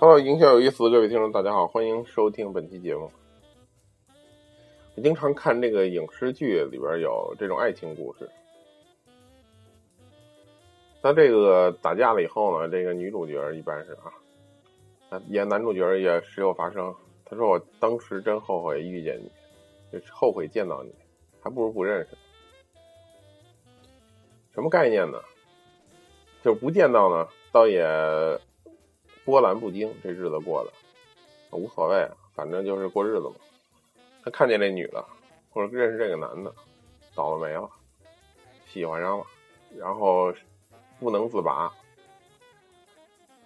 Hello，营销有意思，各位听众，大家好，欢迎收听本期节目。我经常看这个影视剧，里边有这种爱情故事。那这个打架了以后呢，这个女主角一般是啊，演男主角也时有发生。他说：“我当时真后悔遇见你，就是后悔见到你，还不如不认识。”什么概念呢？就不见到呢，倒也波澜不惊，这日子过的无所谓，反正就是过日子嘛。他看见这女的，或者认识这个男的，倒了霉了，喜欢上了，然后不能自拔，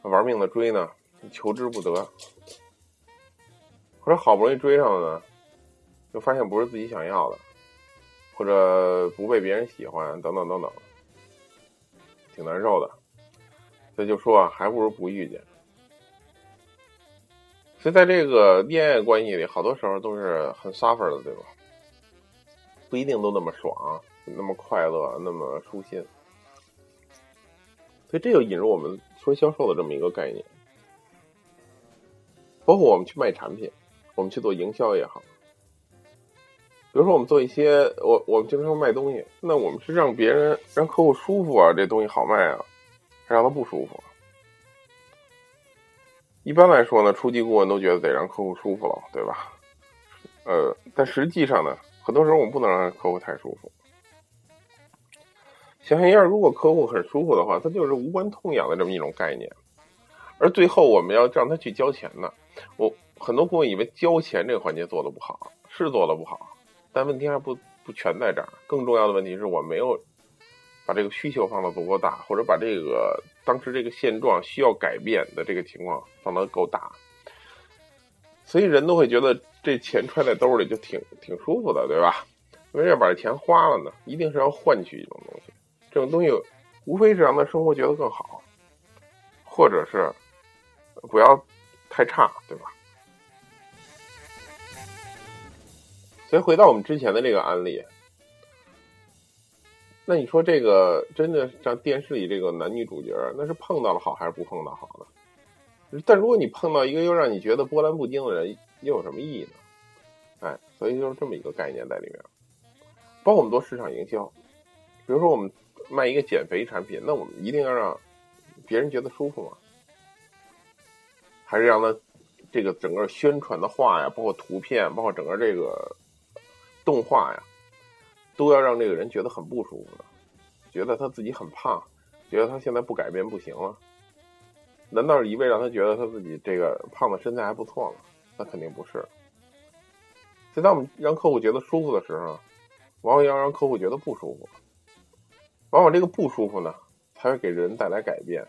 他玩命的追呢，求之不得。或者好不容易追上了呢，就发现不是自己想要的，或者不被别人喜欢，等等等等，挺难受的。所以就说啊，还不如不遇见。所以在这个恋爱关系里，好多时候都是很 suffer 的，对吧？不一定都那么爽，那么快乐，那么舒心。所以这就引入我们说销售的这么一个概念，包括我们去卖产品。我们去做营销也好，比如说我们做一些，我我们经常卖东西，那我们是让别人让客户舒服啊，这东西好卖啊，还让他不舒服。一般来说呢，初级顾问都觉得得让客户舒服了，对吧？呃，但实际上呢，很多时候我们不能让客户太舒服。想象一下，如果客户很舒服的话，他就是无关痛痒的这么一种概念，而最后我们要让他去交钱呢，我。很多顾问以为交钱这个环节做的不好，是做的不好，但问题还不不全在这儿。更重要的问题是我没有把这个需求放的足够大，或者把这个当时这个现状需要改变的这个情况放得够大，所以人都会觉得这钱揣在兜里就挺挺舒服的，对吧？为什么要把这钱花了呢？一定是要换取一种东西，这种东西无非是让他生活觉得更好，或者是不要太差，对吧？所以回到我们之前的这个案例，那你说这个真的像电视里这个男女主角，那是碰到了好还是不碰到好呢？但如果你碰到一个又让你觉得波澜不惊的人，又有什么意义呢？哎，所以就是这么一个概念在里面。包括我们做市场营销，比如说我们卖一个减肥产品，那我们一定要让别人觉得舒服吗？还是让他这个整个宣传的话呀，包括图片，包括整个这个。动画呀，都要让这个人觉得很不舒服的，觉得他自己很胖，觉得他现在不改变不行了。难道是一味让他觉得他自己这个胖的身材还不错吗？那肯定不是。所以，当我们让客户觉得舒服的时候，往往要让客户觉得不舒服。往往这个不舒服呢，才会给人带来改变，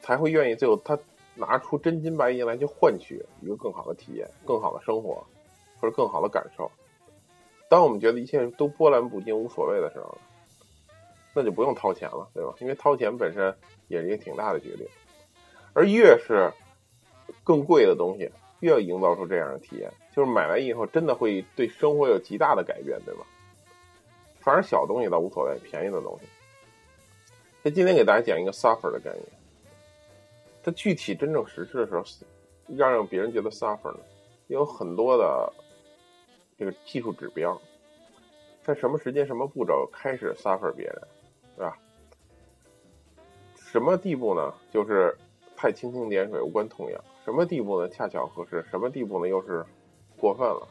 才会愿意最后他拿出真金白银来去换取一个更好的体验、更好的生活或者更好的感受。当我们觉得一切都波澜不惊、无所谓的时候，那就不用掏钱了，对吧？因为掏钱本身也是一个挺大的决定，而越是更贵的东西，越要营造出这样的体验，就是买完以后真的会对生活有极大的改变，对吧？反而小东西倒无所谓，便宜的东西。那今天给大家讲一个 suffer 的概念，它具体真正实施的时候，让让别人觉得 suffer 呢，有很多的。这个技术指标，在什么时间、什么步骤开始 suffer 别人，对吧？什么地步呢？就是太蜻蜓点水、无关痛痒。什么地步呢？恰巧合适。什么地步呢？又是过分了，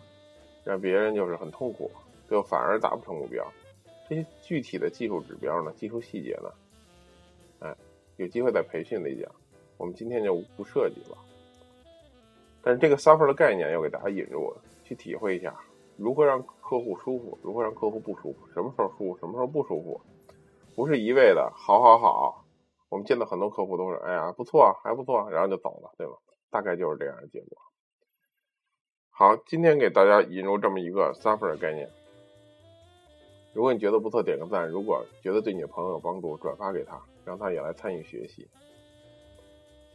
让别人就是很痛苦，最后反而达不成目标。这些具体的技术指标呢？技术细节呢？哎，有机会在培训里讲。我们今天就不涉及了。但是这个 suffer 的概念要给大家引入，去体会一下。如何让客户舒服？如何让客户不舒服？什么时候舒服？什么时候不舒服？不是一味的好好好。我们见到很多客户都是，哎呀，不错，还不错，然后就走了，对吧？大概就是这样的结果。好，今天给大家引入这么一个 suffer 的概念。如果你觉得不错，点个赞；如果觉得对你的朋友有帮助，转发给他，让他也来参与学习。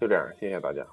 就这样，谢谢大家。